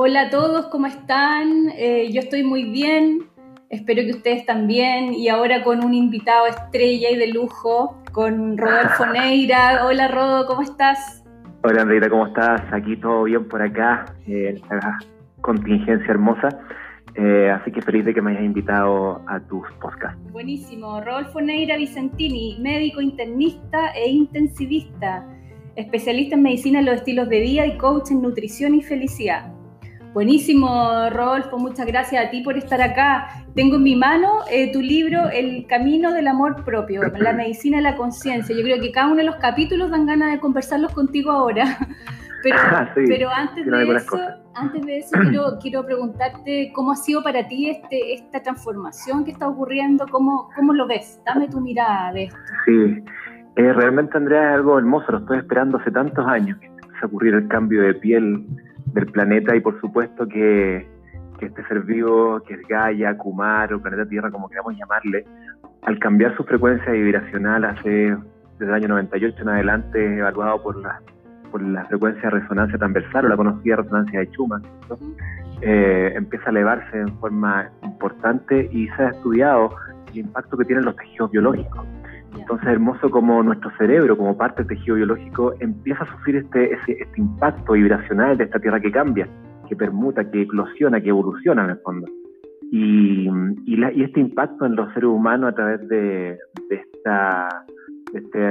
Hola a todos, ¿cómo están? Eh, yo estoy muy bien, espero que ustedes también. Y ahora con un invitado estrella y de lujo, con Rodolfo Neira. Hola Rodo, ¿cómo estás? Hola Andreita, ¿cómo estás? Aquí todo bien por acá, en esta contingencia hermosa. Eh, así que feliz de que me hayas invitado a tus podcasts. Buenísimo. Rodolfo Neira Vicentini, médico internista e intensivista, especialista en medicina de los estilos de vida y coach en nutrición y felicidad. Buenísimo, Rodolfo, muchas gracias a ti por estar acá. Tengo en mi mano eh, tu libro El Camino del Amor Propio, la medicina de la conciencia. Yo creo que cada uno de los capítulos dan ganas de conversarlos contigo ahora. Pero, ah, pero antes, de eso, antes de eso, quiero, preguntarte cómo ha sido para ti este, esta transformación que está ocurriendo, cómo, cómo lo ves. Dame tu mirada de esto. Sí, eh, realmente Andrea es algo hermoso, lo estoy esperando hace tantos años que empiece a ocurrir el cambio de piel del planeta y por supuesto que, este ser vivo, que es Gaia, Kumar o planeta Tierra, como queramos llamarle, al cambiar su frecuencia vibracional hace desde el año 98 en adelante, evaluado por la, por la frecuencia de resonancia transversal o la conocida resonancia de Schumann, eh, empieza a elevarse en forma importante y se ha estudiado el impacto que tienen los tejidos biológicos. Entonces, hermoso como nuestro cerebro, como parte del tejido biológico, empieza a sufrir este, este impacto vibracional de esta Tierra que cambia, que permuta, que eclosiona, que evoluciona en el fondo. Y, y, este impacto en los seres humanos a través de, esta,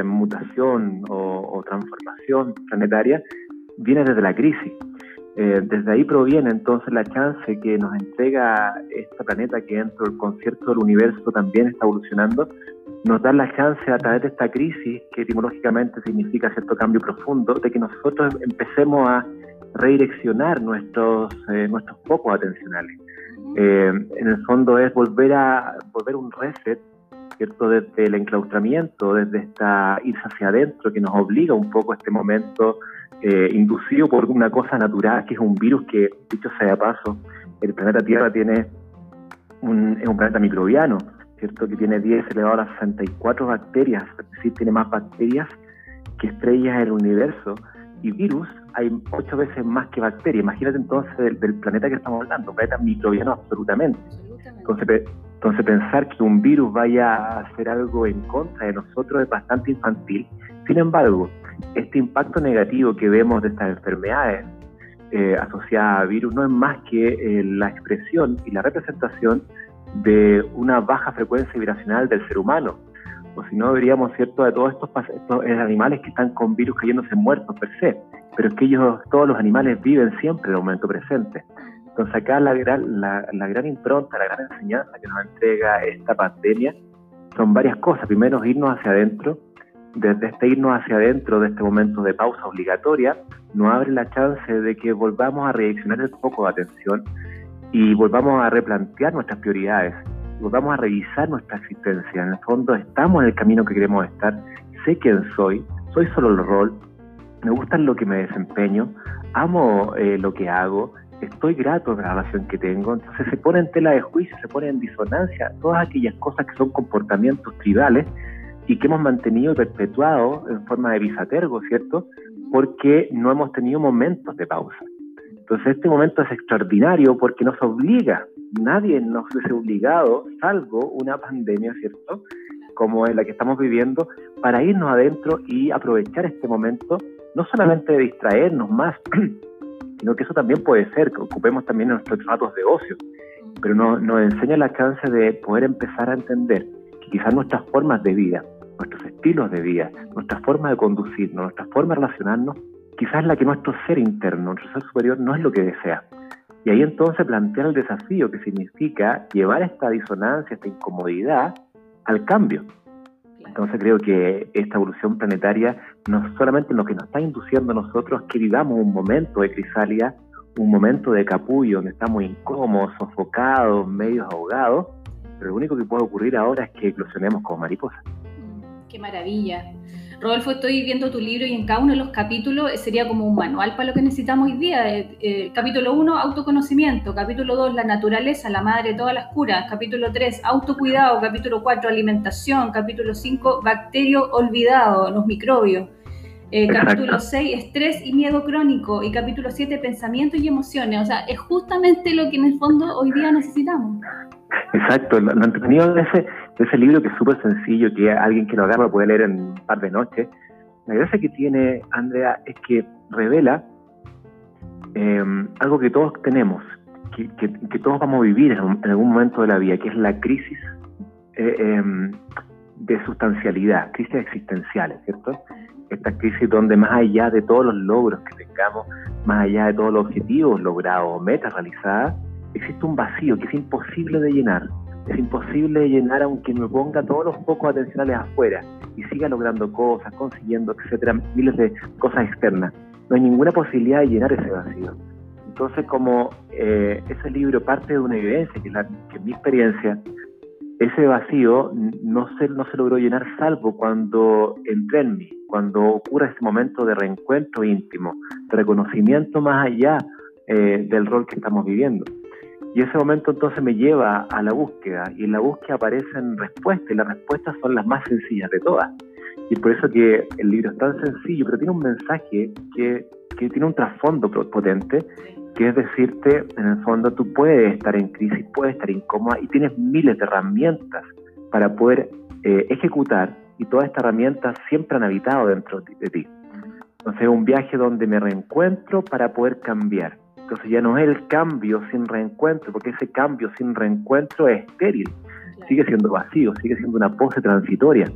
mutación o, transformación planetaria viene desde la crisis. Eh, desde ahí proviene entonces la chance que nos entrega este planeta que dentro del concierto del universo también está evolucionando nos da la chance a través de esta crisis, que etimológicamente significa cierto cambio profundo, de que nosotros empecemos a redireccionar nuestros, eh, nuestros focos atencionales. Eh, en el fondo es volver a volver un reset, ¿cierto? Desde el enclaustramiento, desde esta irse hacia adentro, que nos obliga un poco a este momento eh, inducido por una cosa natural, que es un virus que, dicho sea de paso, el planeta Tierra tiene un, es un planeta microbiano, ¿cierto? que tiene 10 elevado a 64 bacterias, es decir, tiene más bacterias que estrellas en el universo, y virus hay ocho veces más que bacterias. Imagínate entonces del, planeta que estamos hablando, un planeta microbiano absolutamente. Entonces, entonces pensar que un virus vaya a hacer algo en contra de nosotros es bastante infantil. Sin embargo, este impacto negativo que vemos de estas enfermedades eh, asociadas a virus no es más que eh, la expresión y la representación de una baja frecuencia vibracional del ser humano. O si no, veríamos, ¿cierto?, de todos estos, estos animales que están con virus cayéndose muertos per se. Pero es que ellos, todos los animales viven siempre en el momento presente. Entonces acá la gran, la, la gran impronta, la gran enseñanza que nos entrega esta pandemia son varias cosas. Primero, irnos hacia adentro. Desde este irnos hacia adentro, de este momento de pausa obligatoria, nos abre la chance de que volvamos a reaccionar el foco de atención y volvamos a replantear nuestras prioridades, volvamos a revisar nuestra existencia. En el fondo, estamos en el camino que queremos estar, sé quién soy, soy solo el rol, me gusta lo que me desempeño, amo eh, lo que hago, estoy grato de la relación que tengo. Entonces se pone en tela de juicio, se pone en disonancia todas aquellas cosas que son comportamientos tribales y que hemos mantenido y perpetuado en forma de bisatergo, ¿cierto? Porque no hemos tenido momentos de pausa. Entonces este momento es extraordinario porque nos obliga, nadie nos es obligado, salvo una pandemia, ¿cierto? Como es la que estamos viviendo, para irnos adentro y aprovechar este momento, no solamente de distraernos más, sino que eso también puede ser, que ocupemos también nuestros ratos de ocio, pero nos, nos enseña la chance de poder empezar a entender que quizás nuestras formas de vida, nuestros estilos de vida, nuestra forma de conducirnos, nuestra forma de relacionarnos, quizás la que nuestro ser interno, nuestro ser superior no es lo que desea. Y ahí entonces plantear el desafío que significa llevar esta disonancia, esta incomodidad al cambio. Entonces creo que esta evolución planetaria no solamente lo que nos está induciendo a nosotros que vivamos un momento de crisalia, un momento de capullo donde estamos incómodos, sofocados, medios ahogados, pero lo único que puede ocurrir ahora es que eclosionemos como mariposas. Qué maravilla. Rodolfo, estoy viendo tu libro y en cada uno de los capítulos sería como un manual para lo que necesitamos hoy día. Eh, eh, capítulo 1, autoconocimiento. Capítulo 2, la naturaleza, la madre de todas las curas. Capítulo 3, autocuidado. Capítulo 4, alimentación. Capítulo 5, bacterio olvidado, los microbios. Eh, capítulo 6, estrés y miedo crónico. Y capítulo 7, pensamiento y emociones. O sea, es justamente lo que en el fondo hoy día necesitamos. Exacto. Lo, entretenido de ese, ese libro, que es súper sencillo, que alguien que lo agarra lo puede leer en un par de noches, la gracia que tiene Andrea es que revela em, algo que todos tenemos, que, que, todos vamos a vivir en, algún momento de la vida, que es la crisis eh, em, de sustancialidad, crisis existenciales, ¿cierto? Esta crisis donde más allá de todos los logros que tengamos, más allá de todos los objetivos logrados o metas realizadas, existe un vacío que es imposible de llenar. Es imposible llenar aunque me ponga todos los focos atencionales afuera y siga logrando cosas, consiguiendo, etcétera, miles de cosas externas. No hay ninguna posibilidad de llenar ese vacío. Entonces, como eh, ese libro parte de una evidencia, que, la, que mi experiencia, ese vacío no se, no se logró llenar salvo cuando entré en mí, cuando ocurre ese momento de reencuentro íntimo, de reconocimiento más allá eh, del rol que estamos viviendo. Y ese momento entonces me lleva a la búsqueda y en la búsqueda aparecen respuestas y las respuestas son las más sencillas de todas. Y por eso que el libro es tan sencillo, pero tiene un mensaje que, que tiene un trasfondo potente, que es decirte, en el fondo tú puedes estar en crisis, puedes estar incómoda y tienes miles de herramientas para poder eh, ejecutar y todas estas herramientas siempre han habitado dentro de ti. Entonces es un viaje donde me reencuentro para poder cambiar entonces ya no es el cambio sin reencuentro, porque ese cambio sin reencuentro es estéril, sigue siendo vacío, sigue siendo una pose transitoria,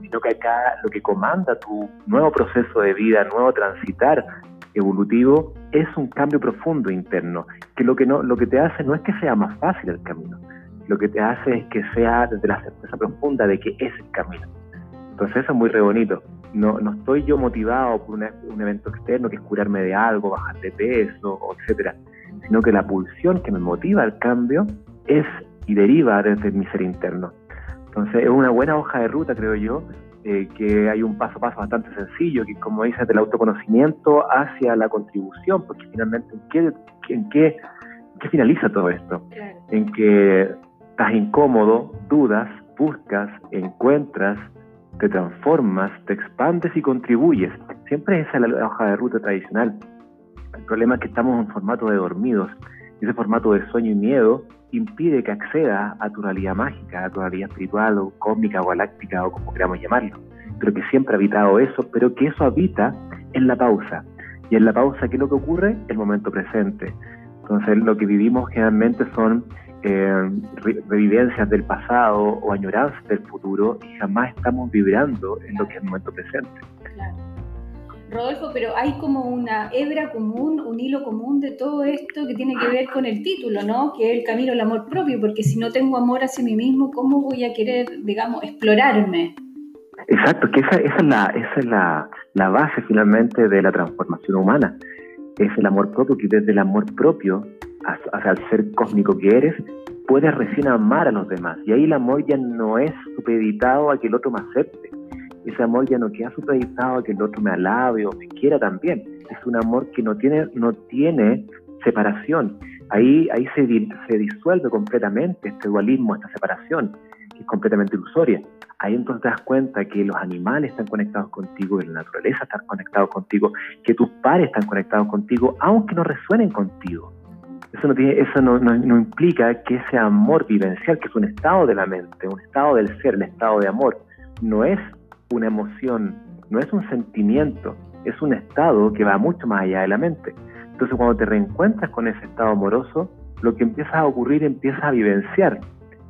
sino que acá lo que comanda tu nuevo proceso de vida, nuevo transitar evolutivo, es un cambio profundo interno, que lo que, no, lo que te hace no es que sea más fácil el camino, lo que te hace es que sea desde la certeza profunda de que es el camino. Entonces eso es muy re bonito no, no estoy yo motivado por un evento externo que es curarme de algo, bajar de peso, etcétera, sino que la pulsión que me motiva al cambio es y deriva desde mi ser interno. Entonces es una buena hoja de ruta, creo yo, eh, que hay un paso a paso bastante sencillo, que como dices, del autoconocimiento hacia la contribución, porque finalmente en qué, en qué, qué finaliza todo esto, en que estás incómodo, dudas, buscas, encuentras, te transformas, te expandes y contribuyes. Siempre esa es la hoja de ruta tradicional. El problema es que estamos en formato de dormidos ese formato de sueño y miedo impide que acceda a tu realidad mágica, a tu realidad espiritual o cósmica o galáctica o como queramos llamarlo. Pero que siempre ha habitado eso, pero que eso habita en la pausa. Y en la pausa, ¿qué es lo que ocurre? El momento presente. Entonces, lo que vivimos generalmente son eh, revivencias del pasado o añoranzas del futuro y jamás estamos vibrando en lo que es el momento presente. Claro. Rodolfo, pero hay como una hebra común, un hilo común de todo esto que tiene que ver con el título, ¿no? Que es el camino al amor propio, porque si no tengo amor hacia mí mismo, ¿cómo voy a querer, digamos, explorarme? Exacto, que esa, esa es, la, esa es la, la base finalmente de la transformación humana. Es el amor propio, que desde el amor propio hacia el ser cósmico que eres, puedes recién amar a los demás. Y ahí el amor ya no es supeditado a que el otro me acepte. Ese amor ya no queda supeditado a que el otro me alabe o me quiera también. Es un amor que no tiene, no tiene separación. Ahí, ahí se, se disuelve completamente este dualismo, esta separación, que es completamente ilusoria. Ahí entonces te das cuenta que los animales están conectados contigo, que la naturaleza está conectada contigo, que tus pares están conectados contigo, aunque no resuenen contigo. Eso, no, implica que ese amor vivencial, que es un estado de la mente, un estado del ser, el estado de amor, no es una emoción, no es un sentimiento, es un estado que va mucho más allá de la mente. Entonces cuando te reencuentras con ese estado amoroso, lo que empieza a ocurrir empieza a vivenciar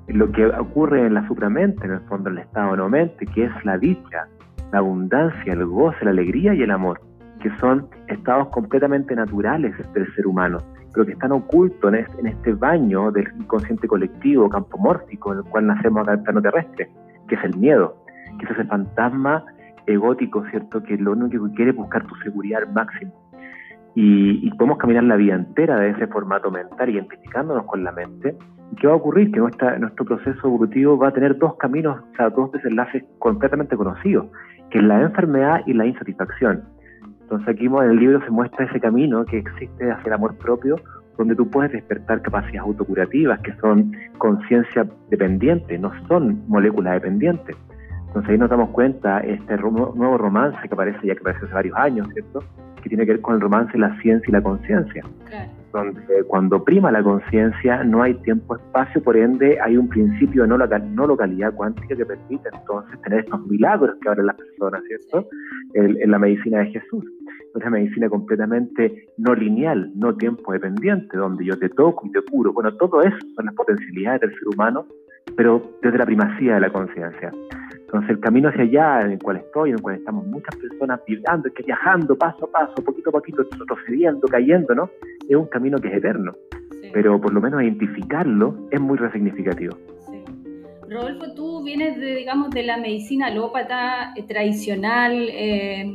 lo que ocurre en la supramente, en el fondo el estado no mente, que es la dicha, la abundancia, el goce, la alegría y el amor, que son estados completamente naturales del ser humano pero que están ocultos en este, baño del inconsciente colectivo, campomórfico, en el cual nacemos acá en el plano terrestre, que es el miedo, que es ese fantasma egótico, ¿cierto? Que lo único que quiere es buscar tu seguridad al máximo. Y, podemos caminar la vida entera de ese formato mental, identificándonos con la mente. ¿Y qué va a ocurrir? Que nuestra, nuestro proceso evolutivo va a tener dos caminos, o sea, dos desenlaces completamente conocidos, que es la enfermedad y la insatisfacción. Entonces aquí en el libro se muestra ese camino que existe hacia el amor propio, donde tú puedes despertar capacidades autocurativas que son conciencia dependiente, no son moléculas dependientes. Entonces ahí nos damos cuenta este nuevo romance que aparece ya que aparece hace varios años, ¿cierto? Que tiene que ver con el romance, la ciencia y la conciencia. Donde cuando prima la conciencia no hay tiempo-espacio, por ende hay un principio de no, local, no localidad cuántica que permite entonces tener estos milagros que abren las personas, ¿cierto? En, la medicina de Jesús. Una medicina completamente no lineal, no tiempo dependiente, donde yo te toco y te curo. Bueno, todo eso son las potencialidades del ser humano, pero desde la primacía de la conciencia. Entonces el camino hacia allá en el cual estoy, en el cual estamos muchas personas viajando, que viajando paso a paso, poquito a poquito, retrocediendo, cayendo, ¿no? Es un camino que es eterno, pero por lo menos identificarlo es muy resignificativo. Sí. Rodolfo, tú vienes de, digamos, de la medicina alópata eh, tradicional, eh,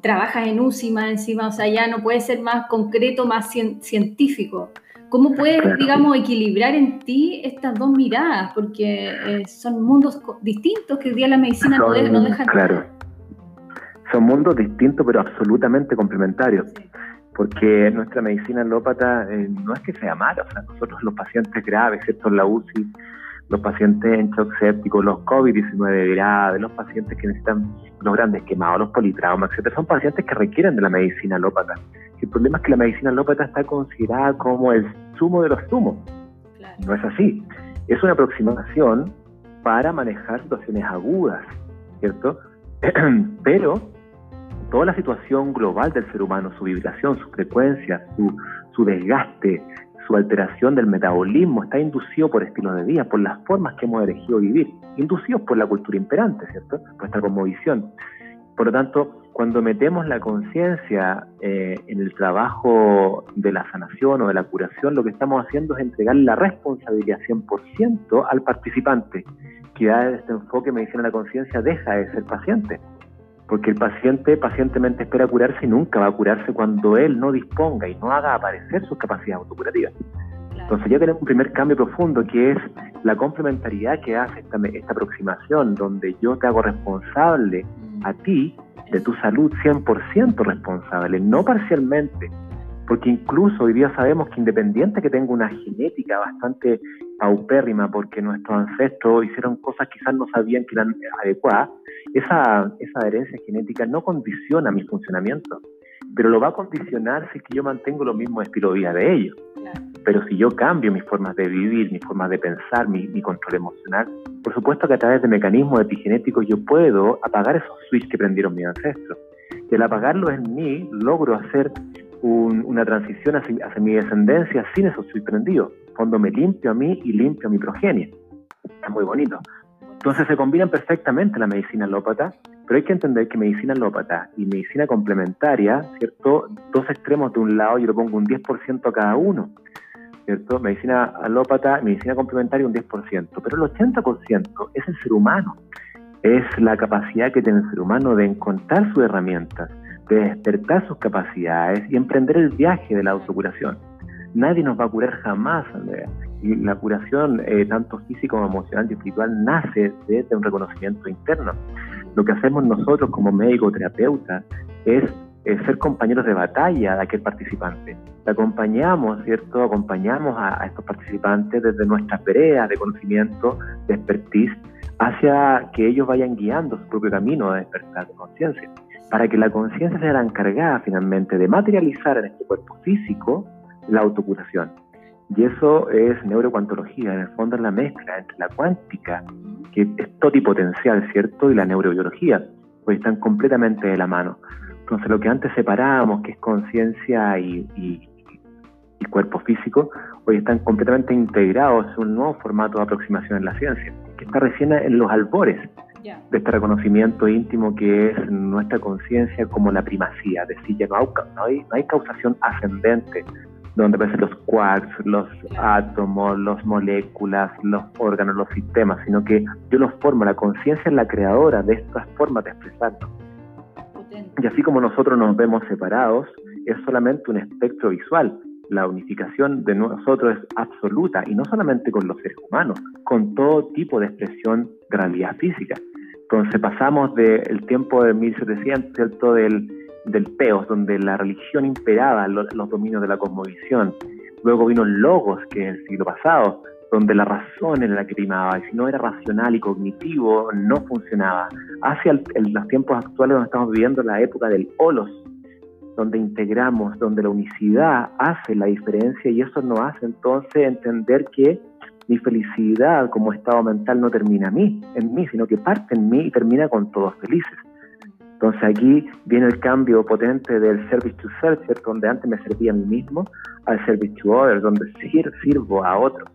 trabajas en UCIMA encima, o sea, ya no puede ser más concreto, más científico. ¿Cómo puedes, digamos, equilibrar en ti estas dos miradas? Porque eh, son mundos distintos que hoy día la medicina no, deja, no deja Claro. Son mundos distintos, pero absolutamente complementarios. Porque nuestra medicina alópata eh, no es que sea mala, o sea, nosotros los pacientes graves, ¿cierto? En la UCI, los pacientes en shock séptico, los COVID-19 graves, los pacientes que necesitan los grandes quemados, los politraumas, etcétera, son pacientes que requieren de la medicina alópata. El problema es que la medicina alópata está considerada como el sumo de los zumos. No es así. Es una aproximación para manejar situaciones agudas, ¿cierto? Pero toda la situación global del ser humano, su vibración, su frecuencia, su, su desgaste, su alteración del metabolismo está inducido por estilos de vida, por las formas que hemos elegido vivir, inducidos por la cultura imperante, ¿cierto? Por esta conmovisión. Por lo tanto, cuando metemos la conciencia eh, en el trabajo de la sanación o de la curación, lo que estamos haciendo es entregar la responsabilidad 100% al participante, que da este enfoque medicina de la conciencia deja de ser paciente, porque el paciente pacientemente espera curarse y nunca va a curarse cuando él no disponga y no haga aparecer sus capacidades autocurativas. Entonces ya tenemos un primer cambio profundo que es la complementariedad que hace esta, esta aproximación, donde yo te hago responsable a ti de tu salud 100% responsable, no parcialmente. Porque incluso hoy día sabemos que independiente que tenga una genética bastante paupérrima, porque nuestros ancestros hicieron cosas quizás no sabían que eran adecuadas, esa, esa herencia genética no condiciona mi funcionamiento, pero lo va a condicionar si es que yo mantengo los mismos estilos de vida de ellos. Pero si yo cambio mis formas de vivir, mis formas de pensar, mi, control emocional, por supuesto que a través de mecanismos epigenéticos yo puedo apagar esos switches que prendieron mis ancestros. Y al apagarlos en mí, logro hacer una transición hacia, mi descendencia sin esos switches prendidos. Cuando me limpio a mí y limpio a mi progenie. Es muy bonito. Entonces se combinan perfectamente la medicina alópata, pero hay que entender que medicina alópata y medicina complementaria, ¿cierto? Dos extremos de un lado, yo le pongo un 10% a cada uno. ¿cierto? Medicina alópata, medicina complementaria un 10%, pero el 80% es el ser humano, es la capacidad que tiene el ser humano de encontrar sus herramientas, de despertar sus capacidades y emprender el viaje de la autocuración. Nadie nos va a curar jamás, Andrea. Y la curación, eh, tanto física como emocional y espiritual, nace desde un reconocimiento interno. Lo que hacemos nosotros como médicos, terapeutas, es ser compañeros de batalla de aquel participante. Le acompañamos, ¿cierto? Acompañamos a, estos participantes desde nuestras veredas de conocimiento, de expertise, hacia que ellos vayan guiando su propio camino de despertar de conciencia, para que la conciencia sea la encargada finalmente de materializar en este cuerpo físico la autocuración. Y eso es neurocuantología, en el fondo es la mezcla entre la cuántica, que es totipotencial, ¿cierto? Y la neurobiología, pues están completamente de la mano. Entonces lo que antes separábamos, que es conciencia y, cuerpo físico, hoy están completamente integrados en un nuevo formato de aproximación en la ciencia, que está recién en los albores de este reconocimiento íntimo que es nuestra conciencia como la primacía, es decir, ya no hay, no hay, causación ascendente, donde aparecen los quarks, los átomos, las moléculas, los órganos, los sistemas, sino que yo los formo, la conciencia es la creadora de estas formas de expresarnos. Y así como nosotros nos vemos separados, es solamente un espectro visual. La unificación de nosotros es absoluta y no solamente con los seres humanos, con todo tipo de expresión de realidad física. Entonces pasamos del tiempo de 1700, ¿cierto? Del, del Peos, donde la religión imperaba los, dominios de la cosmovisión. Luego vino Logos, que es el siglo pasado, donde la razón era la que primaba, y si no era racional y cognitivo, no funcionaba. Hacia los tiempos actuales donde estamos viviendo la época del holos, donde integramos, donde la unicidad hace la diferencia y eso nos hace entonces entender que mi felicidad como estado mental no termina en mí, en mí, sino que parte en mí y termina con todos felices. Entonces aquí viene el cambio potente del service to self, donde antes me servía a mí mismo, al service to others, donde sirvo a otros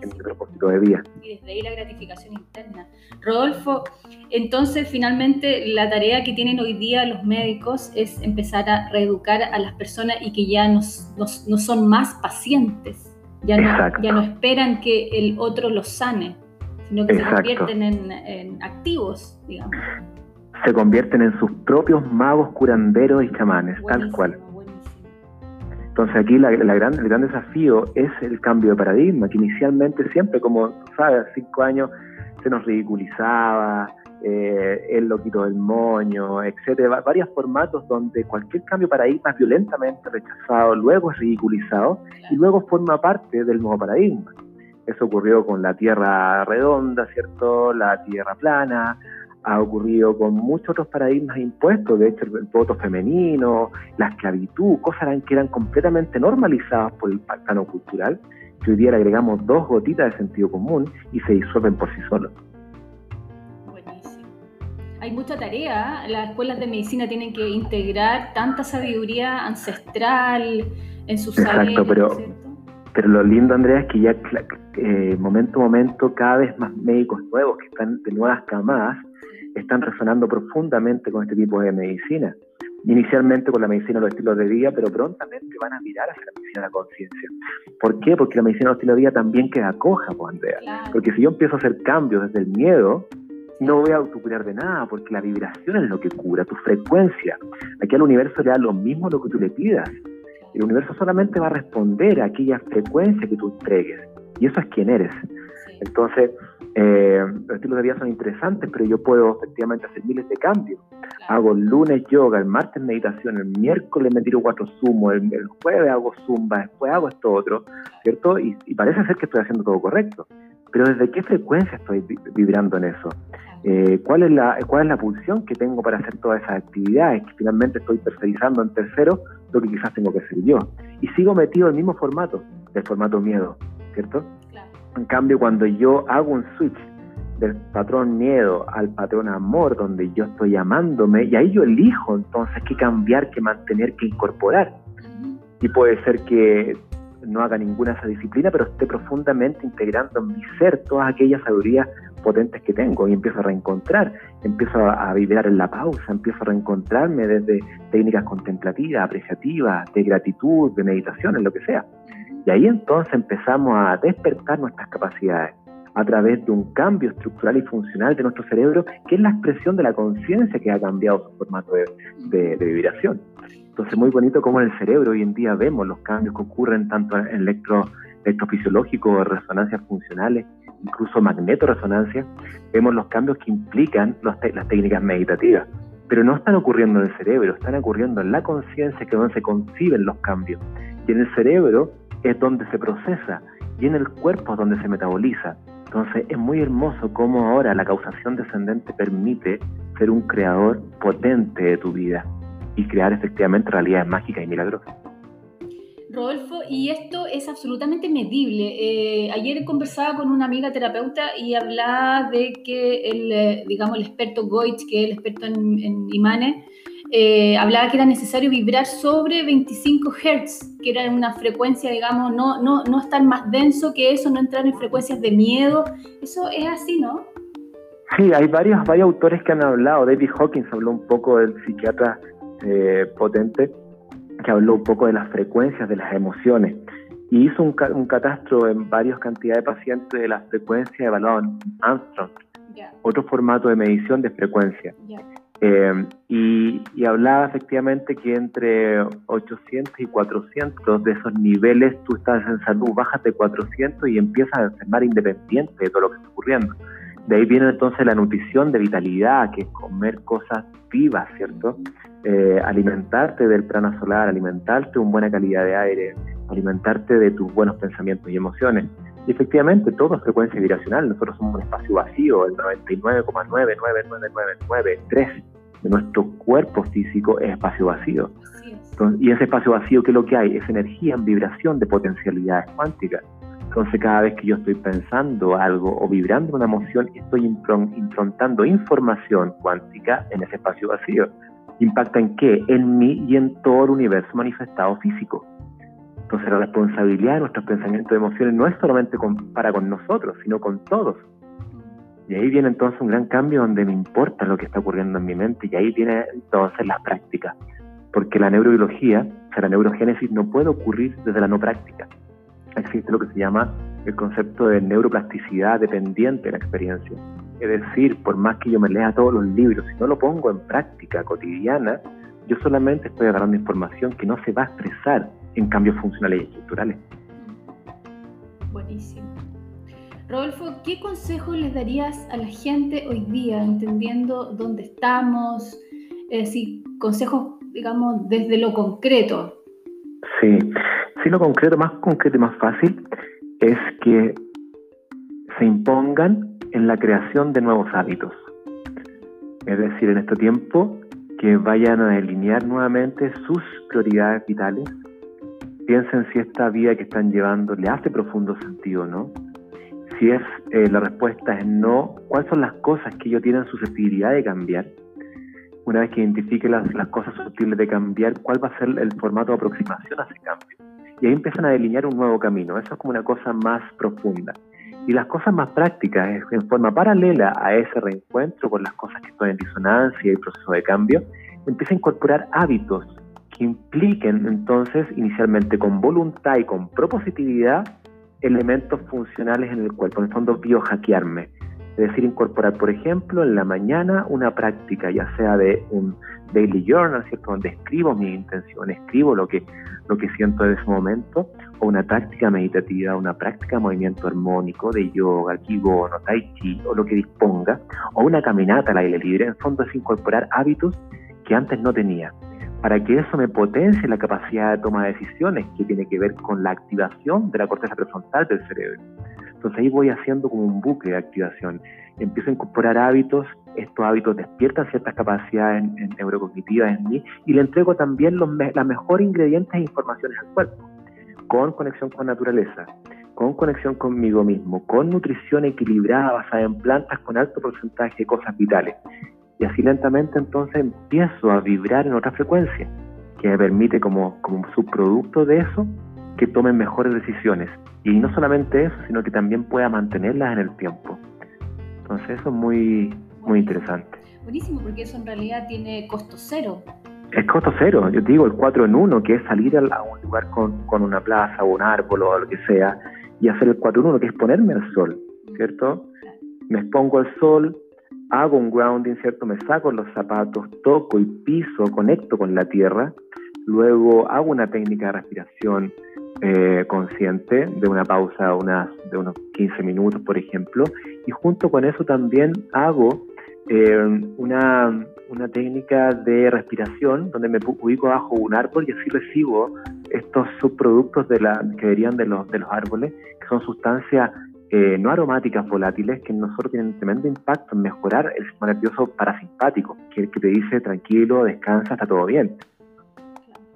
en mi propósito de vida. Y desde ahí la gratificación interna. Rodolfo, entonces finalmente la tarea que tienen hoy día los médicos es empezar a reeducar a las personas y que ya no, no, son más pacientes, ya no, ya no esperan que el otro los sane, sino que se convierten en, en activos, digamos se convierten en sus propios magos curanderos y chamanes, tal cual. Entonces aquí la, gran, el gran desafío es el cambio de paradigma, que inicialmente siempre, como sabes, cinco años se nos ridiculizaba, eh, el loquito del moño, etcétera, varios formatos donde cualquier cambio de paradigma es violentamente rechazado, luego es ridiculizado y luego forma parte del nuevo paradigma. Eso ocurrió con la Tierra redonda, ¿cierto? La Tierra plana, ha ocurrido con muchos otros paradigmas impuestos, de hecho el, voto femenino, la esclavitud, cosas que eran completamente normalizadas por el plano cultural, que hoy día le agregamos dos gotitas de sentido común y se disuelven por sí solos. Buenísimo. Hay mucha tarea, las escuelas de medicina tienen que integrar tanta sabiduría ancestral en sus Exacto, pero, pero lo lindo, Andrea, es que ya eh, momento a momento cada vez más médicos nuevos que están de nuevas camadas están resonando profundamente con este tipo de medicina. Inicialmente con la medicina de los estilos de vida, pero prontamente van a mirar hacia la medicina de la conciencia. ¿Por qué? Porque la medicina de los estilos de vida también queda coja, pues, Andrea. Porque si yo empiezo a hacer cambios desde el miedo, no voy a autocurar de nada, porque la vibración es lo que cura, tu frecuencia. Aquí al universo le da lo mismo lo que tú le pidas. El universo solamente va a responder a aquella frecuencia que tú entregues. Y eso es quien eres. Entonces, eh, los estilos de vida son interesantes, pero yo puedo efectivamente hacer miles de cambios. Hago el lunes yoga, el martes meditación, el miércoles me tiro cuatro zumos, el, jueves hago zumba, después hago esto otro, ¿cierto? Y, parece ser que estoy haciendo todo correcto. Pero ¿desde qué frecuencia estoy vibrando en eso? Eh, ¿cuál, es la, ¿Cuál es la pulsión que tengo para hacer todas esas actividades? Que finalmente estoy tercerizando en tercero lo que quizás tengo que hacer yo. Y sigo metido en el mismo formato, el formato miedo, ¿cierto? En cambio, cuando yo hago un switch del patrón miedo al patrón amor, donde yo estoy amándome, y ahí yo elijo entonces qué cambiar, qué mantener, qué incorporar. Y puede ser que no haga ninguna esa disciplina, pero esté profundamente integrando en mi ser todas aquellas sabidurías potentes que tengo y empiezo a reencontrar, empiezo a, vibrar en la pausa, empiezo a reencontrarme desde técnicas contemplativas, apreciativas, de gratitud, de meditación, en lo que sea. Y ahí entonces empezamos a despertar nuestras capacidades a través de un cambio estructural y funcional de nuestro cerebro, que es la expresión de la conciencia que ha cambiado su formato de, vibración. Entonces, muy bonito cómo en el cerebro hoy en día vemos los cambios que ocurren tanto en electro, electrofisiológicos, resonancias funcionales, incluso magneto-resonancia, vemos los cambios que implican las técnicas meditativas. Pero no están ocurriendo en el cerebro, están ocurriendo en la conciencia, que es donde se conciben los cambios. Y en el cerebro es donde se procesa y en el cuerpo es donde se metaboliza. Entonces es muy hermoso cómo ahora la causación descendente permite ser un creador potente de tu vida y crear efectivamente realidades mágicas y milagrosas. Rodolfo, y esto es absolutamente medible. Eh, ayer conversaba con una amiga terapeuta y hablaba de que el, eh, digamos, el experto Goethe, que es el experto en, en imanes, eh, hablaba que era necesario vibrar sobre 25 Hz, que era una frecuencia, digamos, no, no, no estar más denso que eso, no entrar en frecuencias de miedo. Eso es así, ¿no? Sí, hay varios, varios autores que han hablado. David Hawkins habló un poco del psiquiatra potente, que habló un poco de las frecuencias de las emociones. Y hizo un, un catastro en varias cantidades de pacientes de las frecuencias evaluadas en Armstrong, otro formato de medición de frecuencia. Eh, y, hablaba efectivamente que entre 800 y 400 de esos niveles tú estás en salud, bajas de 400 y empiezas a más independiente de todo lo que está ocurriendo. De ahí viene entonces la nutrición de vitalidad, que es comer cosas vivas, ¿cierto? Eh, alimentarte del prana solar, alimentarte de una buena calidad de aire, alimentarte de tus buenos pensamientos y emociones. Y efectivamente, todo es frecuencia vibracional. Nosotros somos un espacio vacío, el 99,99993 de nuestro cuerpo físico es espacio vacío. y ese espacio vacío, ¿qué es lo que hay? Es energía en vibración de potencialidades cuánticas. Entonces, cada vez que yo estoy pensando algo o vibrando una emoción, estoy improntando información cuántica en ese espacio vacío. ¿Impacta en qué? En mí y en todo el universo manifestado físico. Entonces, la responsabilidad de nuestros pensamientos y emociones no es solamente para con nosotros, sino con todos. Y ahí viene entonces un gran cambio donde me importa lo que está ocurriendo en mi mente y ahí viene entonces la práctica. Porque la neurobiología, o sea, la neurogénesis no puede ocurrir desde la no práctica existe lo que se llama el concepto de neuroplasticidad dependiente de la experiencia. Es decir, por más que yo me lea todos los libros, si no lo pongo en práctica cotidiana, yo solamente estoy agarrando información que no se va a expresar en cambios funcionales y estructurales. Buenísimo. Rodolfo, ¿qué consejos les darías a la gente hoy día, entendiendo dónde estamos? Es decir, consejos, digamos, desde lo concreto. Sí, Sí, lo concreto, más concreto y más fácil es que se impongan en la creación de nuevos hábitos. Es decir, en este tiempo que vayan a delinear nuevamente sus prioridades vitales. Piensen si esta vida que están llevando le hace profundo sentido, ¿no? Si es eh, la respuesta es no, ¿cuáles son las cosas que ellos tienen susceptibilidad de cambiar? Una vez que identifique las, las cosas susceptibles de cambiar, ¿cuál va a ser el formato de aproximación a ese cambio? y ahí empiezan a delinear un nuevo camino. Eso es como una cosa más profunda. Y las cosas más prácticas, en forma paralela a ese reencuentro con las cosas que están en disonancia y el proceso de cambio, empieza a incorporar hábitos que impliquen entonces inicialmente con voluntad y con propositividad elementos funcionales en el cuerpo, en el fondo biohackearme. Es decir, incorporar, por ejemplo, en la mañana una práctica, ya sea de un daily journal, ¿cierto? Donde escribo mi intención, escribo lo que, lo que siento en ese momento, o una práctica meditativa, una práctica de movimiento armónico de yoga, kigono, tai chi, o lo que disponga, o una caminata al aire libre. En fondo es incorporar hábitos que antes no tenía, para que eso me potencie la capacidad de toma de decisiones, que tiene que ver con la activación de la corteza prefrontal del cerebro. Entonces ahí voy haciendo como un bucle de activación. Empiezo a incorporar hábitos, estos hábitos despiertan ciertas capacidades neurocognitivas en mí y le entrego también los las mejores ingredientes e informaciones al cuerpo, con conexión con naturaleza, con conexión conmigo mismo, con nutrición equilibrada basada en plantas con alto porcentaje de cosas vitales. Y así lentamente entonces empiezo a vibrar en otra frecuencia, que me permite como, como subproducto de eso que tomen mejores decisiones y no solamente eso, sino que también pueda mantenerlas en el tiempo. Entonces eso es muy, muy interesante. Buenísimo, porque eso en realidad tiene costo cero. Es costo cero, yo digo el 4 en 1, que es salir a un lugar con, con una plaza o un árbol o lo que sea, y hacer el 4 en 1, que es ponerme al sol, ¿cierto? Me expongo al sol, hago un grounding, ¿cierto? Me saco los zapatos, toco y piso, conecto con la tierra, luego hago una técnica de respiración, eh, consciente de una pausa de unos 15 minutos, por ejemplo, y junto con eso también hago eh, una, una, técnica de respiración donde me ubico bajo un árbol y así recibo estos subproductos de la, que verían de los, de los árboles, que son sustancias eh, no aromáticas volátiles que nosotros tienen tremendo impacto en mejorar el sistema nervioso parasimpático, que, que te dice tranquilo, descansa, está todo bien.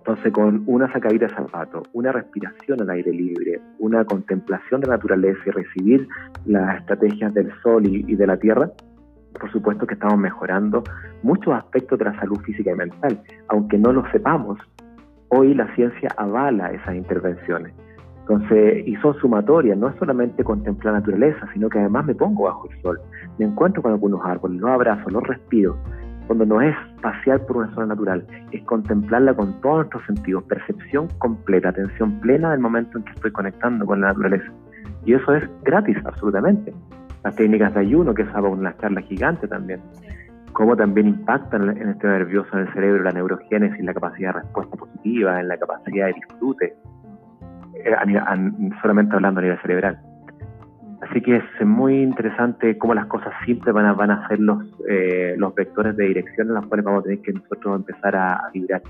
Entonces, con una sacadita de zapato, una respiración al aire libre, una contemplación de la naturaleza y recibir las estrategias del sol y, de la tierra, por supuesto que estamos mejorando muchos aspectos de la salud física y mental. Aunque no lo sepamos, hoy la ciencia avala esas intervenciones. Entonces, y son sumatorias, no es solamente contemplar la naturaleza, sino que además me pongo bajo el sol, me encuentro con algunos árboles, los abrazo, los respiro, cuando no es pasear por una zona natural, es contemplarla con todos nuestros sentidos, percepción completa, atención plena del momento en que estoy conectando con la naturaleza. Y eso es gratis, absolutamente. Las técnicas de ayuno, que es una charla gigante también, cómo también impactan en este nervioso en el cerebro la neurogénesis, la capacidad de respuesta positiva, en la capacidad de disfrute, eh, solamente hablando a nivel cerebral. Así que es muy interesante cómo las cosas simples van a, van a ser los, eh, los vectores de dirección en los cuales vamos a tener que nosotros empezar a, vibrar.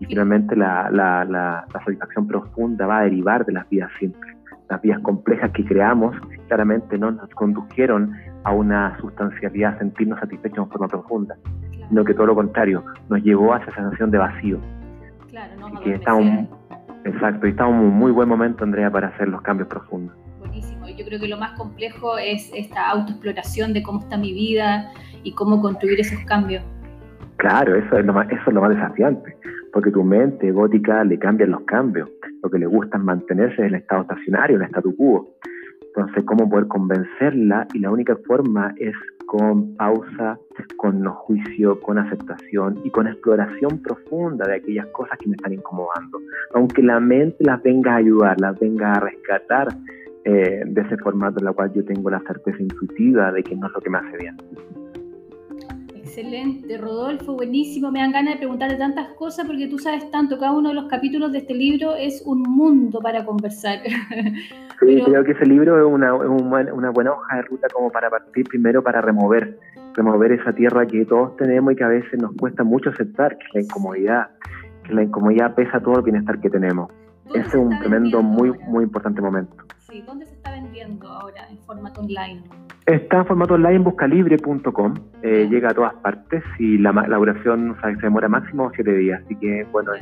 Y finalmente la, la, la, satisfacción profunda va a derivar de las vidas simples, las vías complejas que creamos claramente no nos condujeron a una sustancialidad, sentirnos satisfechos en forma profunda, sino que todo lo contrario, nos llevó a esa sensación de vacío. Claro, no, que estamos, exacto, y estamos en un muy buen momento, Andrea, para hacer los cambios profundos. Buenísimo, yo creo que lo más complejo es esta autoexploración de cómo está mi vida y cómo construir esos cambios. Claro, eso es lo más, eso es lo más desafiante, porque tu mente gótica le cambian los cambios. Que le gusta mantenerse en el estado estacionario, en el statu quo. Entonces, ¿cómo poder convencerla? Y la única forma es con pausa, con no juicio, con aceptación y con exploración profunda de aquellas cosas que me están incomodando. Aunque la mente las venga a ayudar, las venga a rescatar eh, de ese formato en el cual yo tengo la certeza intuitiva de que no es lo que me hace bien. Excelente, Rodolfo, buenísimo. Me dan ganas de preguntarte tantas cosas porque tú sabes tanto. Cada uno de los capítulos de este libro es un mundo para conversar. Sí, creo que ese libro es una, una, buena hoja de ruta como para partir primero para remover, remover esa tierra que todos tenemos y que a veces nos cuesta mucho aceptar, que es la incomodidad, que la incomodidad pesa todo el bienestar que tenemos. Es un tremendo, muy, muy importante momento. Sí, ¿dónde se está vendiendo ahora en formato online? Está en formato online en buscalibre.com, eh, llega a todas partes y la elaboración se demora máximo siete días, así que bueno.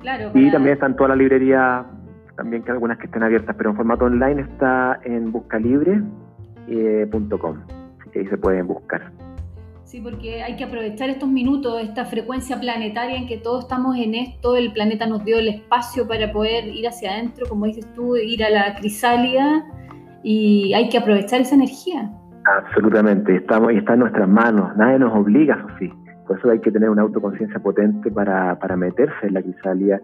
Claro, Y también están todas las librerías, también que algunas que estén abiertas, pero en formato online está en buscalibre.com, así que ahí se pueden buscar. Sí, porque hay que aprovechar estos minutos, esta frecuencia planetaria en que todos estamos en esto, el planeta nos dio el espacio para poder ir hacia adentro, como dices tú, ir a la crisálida y hay que aprovechar esa energía. Absolutamente, estamos está en nuestras manos, nadie nos obliga, Sofía. Por eso hay que tener una autoconciencia potente para, para meterse en la crisálida,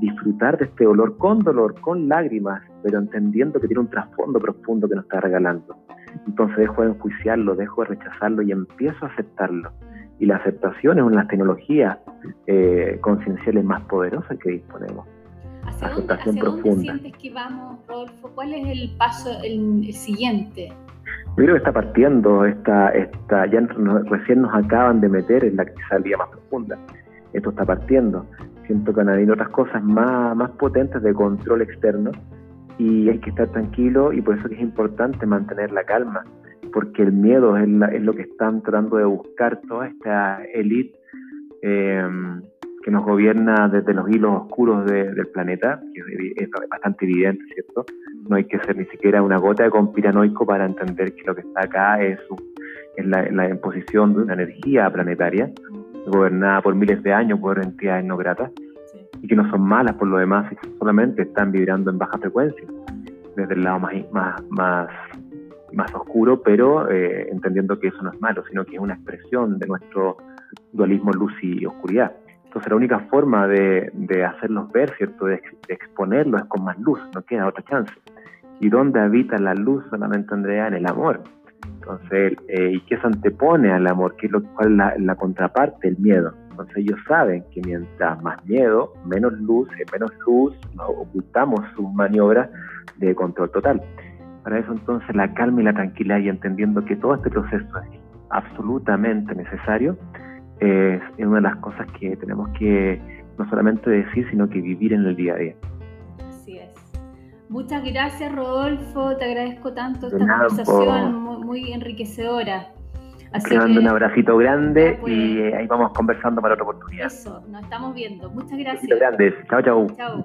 disfrutar de este olor con dolor, con lágrimas, pero entendiendo que tiene un trasfondo profundo que nos está regalando. Entonces dejo de enjuiciarlo, dejo de rechazarlo y empiezo a aceptarlo. Y la aceptación es una de las tecnologías eh, concienciales más poderosas que disponemos. ¿Hacia, dónde, hacia sientes que vamos, Rodolfo? ¿Cuál es el paso, el, siguiente? Yo creo que está partiendo, esta, esta, ya recién nos acaban de meter en la salida más profunda. Esto está partiendo. Siento que a venir otras cosas más, más potentes de control externo y hay que estar tranquilo y por eso es importante mantener la calma, porque el miedo es, es lo que están tratando de buscar toda esta élite. Eh, que nos gobierna desde los hilos oscuros del planeta, que es bastante evidente, ¿cierto? No hay que ser ni siquiera una gota de conspiranoico para entender que lo que está acá es, la, imposición de una energía planetaria, gobernada por miles de años por entidades no gratas, y que no son malas por lo demás, solamente están vibrando en baja frecuencia, desde el lado más, más, más, más oscuro, pero eh, entendiendo que eso no es malo, sino que es una expresión de nuestro dualismo luz y oscuridad. Entonces la única forma de, hacerlos ver, ¿cierto? De, exponerlos es con más luz, no queda otra chance. ¿Y dónde habita la luz solamente, Andrea? En el amor. Entonces, eh, ¿y qué se antepone al amor? ¿Qué es lo, ¿Cuál es la, contraparte? El miedo. Entonces ellos saben que mientras más miedo, menos luz, y menos luz, nos ocultamos sus maniobras de control total. Para eso entonces la calma y la tranquilidad y entendiendo que todo este proceso es absolutamente necesario, es, una de las cosas que tenemos que no solamente decir, sino que vivir en el día a día. Así es. Muchas gracias, Rodolfo. Te agradezco tanto esta conversación muy, enriquecedora. Así Te mando un abracito grande pues. y ahí vamos conversando para otra oportunidad. Eso, nos estamos viendo. Muchas gracias. Grandes. Chao, chao. Chao.